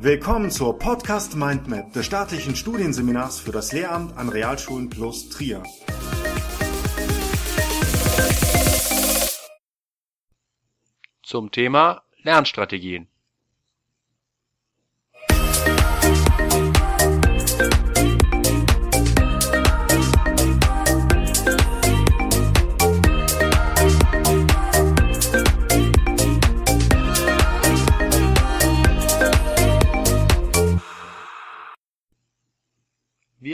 Willkommen zur Podcast Mindmap des staatlichen Studienseminars für das Lehramt an Realschulen plus Trier. Zum Thema Lernstrategien.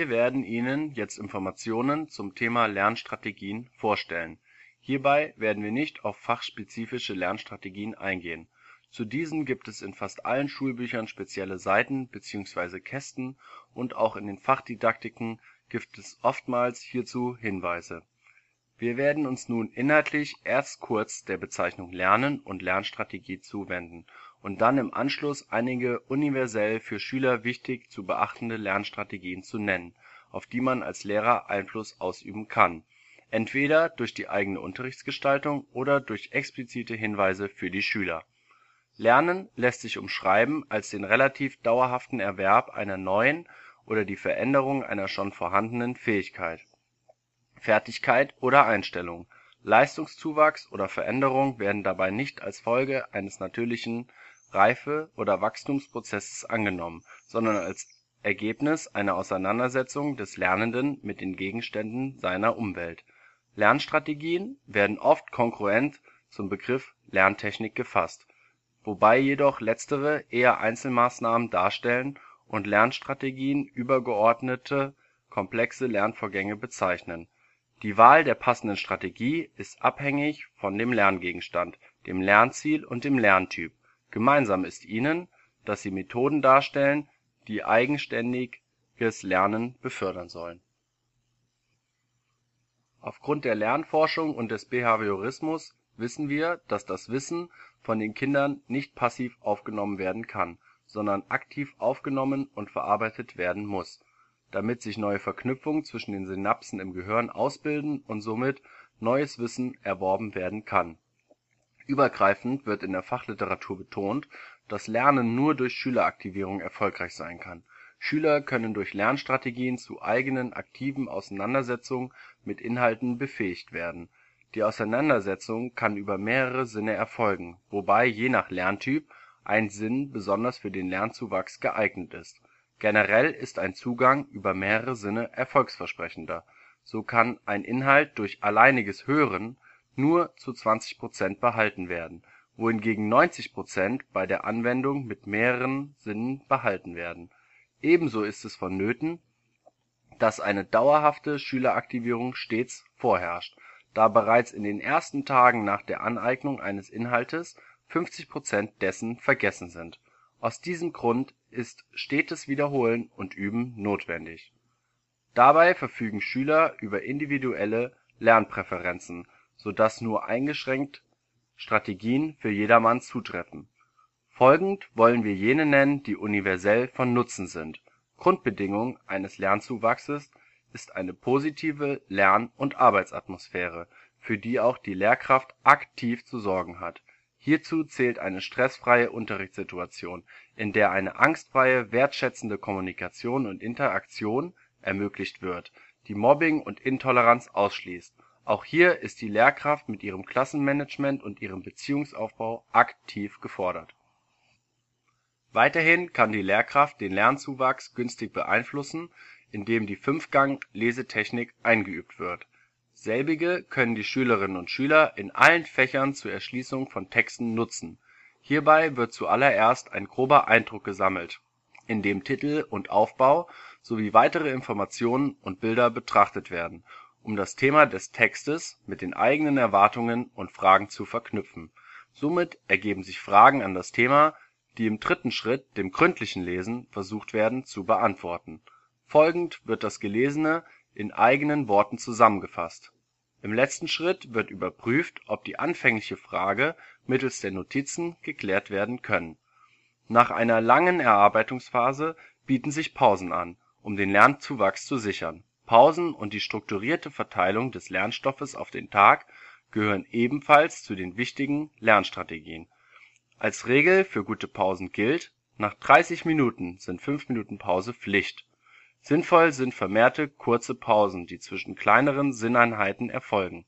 Wir werden Ihnen jetzt Informationen zum Thema Lernstrategien vorstellen. Hierbei werden wir nicht auf fachspezifische Lernstrategien eingehen. Zu diesen gibt es in fast allen Schulbüchern spezielle Seiten bzw. Kästen und auch in den Fachdidaktiken gibt es oftmals hierzu Hinweise. Wir werden uns nun inhaltlich erst kurz der Bezeichnung Lernen und Lernstrategie zuwenden und dann im Anschluss einige universell für Schüler wichtig zu beachtende Lernstrategien zu nennen, auf die man als Lehrer Einfluss ausüben kann, entweder durch die eigene Unterrichtsgestaltung oder durch explizite Hinweise für die Schüler. Lernen lässt sich umschreiben als den relativ dauerhaften Erwerb einer neuen oder die Veränderung einer schon vorhandenen Fähigkeit, Fertigkeit oder Einstellung. Leistungszuwachs oder Veränderung werden dabei nicht als Folge eines natürlichen Reife oder Wachstumsprozesses angenommen, sondern als Ergebnis einer Auseinandersetzung des Lernenden mit den Gegenständen seiner Umwelt. Lernstrategien werden oft kongruent zum Begriff Lerntechnik gefasst, wobei jedoch letztere eher Einzelmaßnahmen darstellen und Lernstrategien übergeordnete, komplexe Lernvorgänge bezeichnen. Die Wahl der passenden Strategie ist abhängig von dem Lerngegenstand, dem Lernziel und dem Lerntyp Gemeinsam ist ihnen, dass sie Methoden darstellen, die eigenständiges Lernen befördern sollen. Aufgrund der Lernforschung und des Behaviorismus wissen wir, dass das Wissen von den Kindern nicht passiv aufgenommen werden kann, sondern aktiv aufgenommen und verarbeitet werden muss, damit sich neue Verknüpfungen zwischen den Synapsen im Gehirn ausbilden und somit neues Wissen erworben werden kann Übergreifend wird in der Fachliteratur betont, dass Lernen nur durch Schüleraktivierung erfolgreich sein kann. Schüler können durch Lernstrategien zu eigenen aktiven Auseinandersetzungen mit Inhalten befähigt werden. Die Auseinandersetzung kann über mehrere Sinne erfolgen, wobei je nach Lerntyp ein Sinn besonders für den Lernzuwachs geeignet ist. Generell ist ein Zugang über mehrere Sinne erfolgsversprechender. So kann ein Inhalt durch alleiniges Hören nur zu 20 Prozent behalten werden, wohingegen 90 Prozent bei der Anwendung mit mehreren Sinnen behalten werden. Ebenso ist es vonnöten, dass eine dauerhafte Schüleraktivierung stets vorherrscht, da bereits in den ersten Tagen nach der Aneignung eines Inhaltes 50 Prozent dessen vergessen sind. Aus diesem Grund ist stetes Wiederholen und Üben notwendig. Dabei verfügen Schüler über individuelle Lernpräferenzen so dass nur eingeschränkt Strategien für jedermann zutreffen. Folgend wollen wir jene nennen, die universell von Nutzen sind. Grundbedingung eines Lernzuwachses ist eine positive Lern und Arbeitsatmosphäre, für die auch die Lehrkraft aktiv zu sorgen hat. Hierzu zählt eine stressfreie Unterrichtssituation, in der eine angstfreie, wertschätzende Kommunikation und Interaktion ermöglicht wird, die Mobbing und Intoleranz ausschließt auch hier ist die Lehrkraft mit ihrem Klassenmanagement und ihrem Beziehungsaufbau aktiv gefordert. Weiterhin kann die Lehrkraft den Lernzuwachs günstig beeinflussen, indem die Fünfgang-Lesetechnik eingeübt wird. Selbige können die Schülerinnen und Schüler in allen Fächern zur Erschließung von Texten nutzen. Hierbei wird zuallererst ein grober Eindruck gesammelt, in dem Titel und Aufbau sowie weitere Informationen und Bilder betrachtet werden um das Thema des Textes mit den eigenen Erwartungen und Fragen zu verknüpfen. Somit ergeben sich Fragen an das Thema, die im dritten Schritt, dem gründlichen Lesen, versucht werden zu beantworten. Folgend wird das Gelesene in eigenen Worten zusammengefasst. Im letzten Schritt wird überprüft, ob die anfängliche Frage mittels der Notizen geklärt werden können. Nach einer langen Erarbeitungsphase bieten sich Pausen an, um den Lernzuwachs zu sichern Pausen und die strukturierte Verteilung des Lernstoffes auf den Tag gehören ebenfalls zu den wichtigen Lernstrategien. Als Regel für gute Pausen gilt Nach 30 Minuten sind 5 Minuten Pause Pflicht. Sinnvoll sind vermehrte kurze Pausen, die zwischen kleineren Sinneinheiten erfolgen.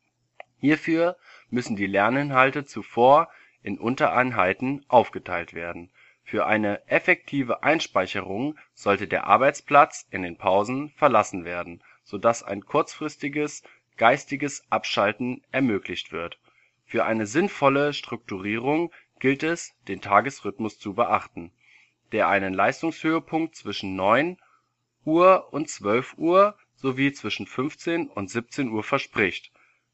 Hierfür müssen die Lerninhalte zuvor in Untereinheiten aufgeteilt werden. Für eine effektive Einspeicherung sollte der Arbeitsplatz in den Pausen verlassen werden, so dass ein kurzfristiges geistiges Abschalten ermöglicht wird. Für eine sinnvolle Strukturierung gilt es, den Tagesrhythmus zu beachten, der einen Leistungshöhepunkt zwischen 9 Uhr und 12 Uhr sowie zwischen 15 und 17 Uhr verspricht,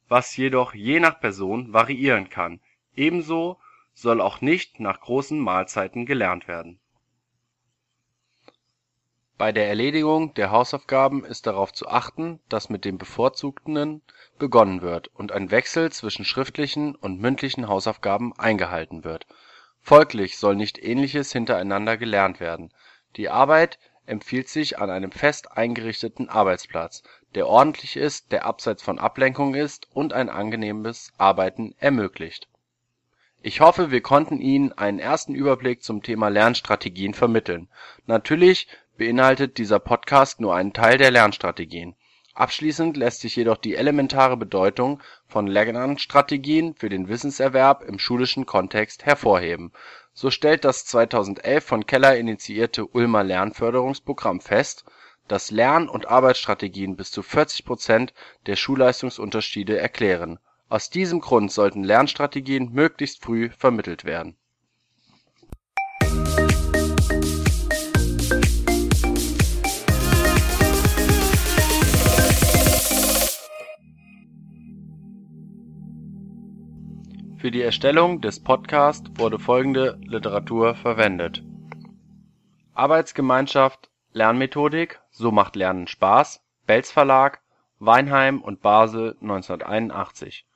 was jedoch je nach Person variieren kann. Ebenso soll auch nicht nach großen Mahlzeiten gelernt werden. Bei der Erledigung der Hausaufgaben ist darauf zu achten, dass mit dem Bevorzugten begonnen wird und ein Wechsel zwischen schriftlichen und mündlichen Hausaufgaben eingehalten wird. Folglich soll nicht Ähnliches hintereinander gelernt werden. Die Arbeit empfiehlt sich an einem fest eingerichteten Arbeitsplatz, der ordentlich ist, der abseits von Ablenkung ist und ein angenehmes Arbeiten ermöglicht. Ich hoffe, wir konnten Ihnen einen ersten Überblick zum Thema Lernstrategien vermitteln. Natürlich beinhaltet dieser Podcast nur einen Teil der Lernstrategien. Abschließend lässt sich jedoch die elementare Bedeutung von Lernstrategien für den Wissenserwerb im schulischen Kontext hervorheben. So stellt das 2011 von Keller initiierte Ulmer Lernförderungsprogramm fest, dass Lern und Arbeitsstrategien bis zu 40 Prozent der Schulleistungsunterschiede erklären. Aus diesem Grund sollten Lernstrategien möglichst früh vermittelt werden. Für die Erstellung des Podcasts wurde folgende Literatur verwendet: Arbeitsgemeinschaft Lernmethodik So macht Lernen Spaß Belz Verlag Weinheim und Basel 1981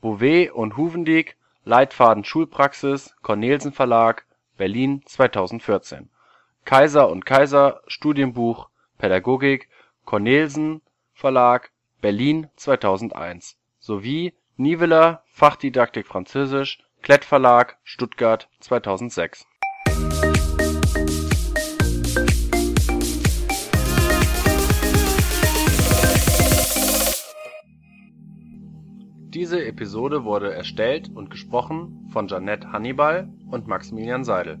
Bouvet und Huvendieck Leitfaden Schulpraxis Cornelsen Verlag Berlin 2014 Kaiser und Kaiser Studienbuch Pädagogik Cornelsen Verlag Berlin 2001 sowie Niveler Fachdidaktik Französisch Klett Verlag Stuttgart 2006 Diese Episode wurde erstellt und gesprochen von Janette Hannibal und Maximilian Seidel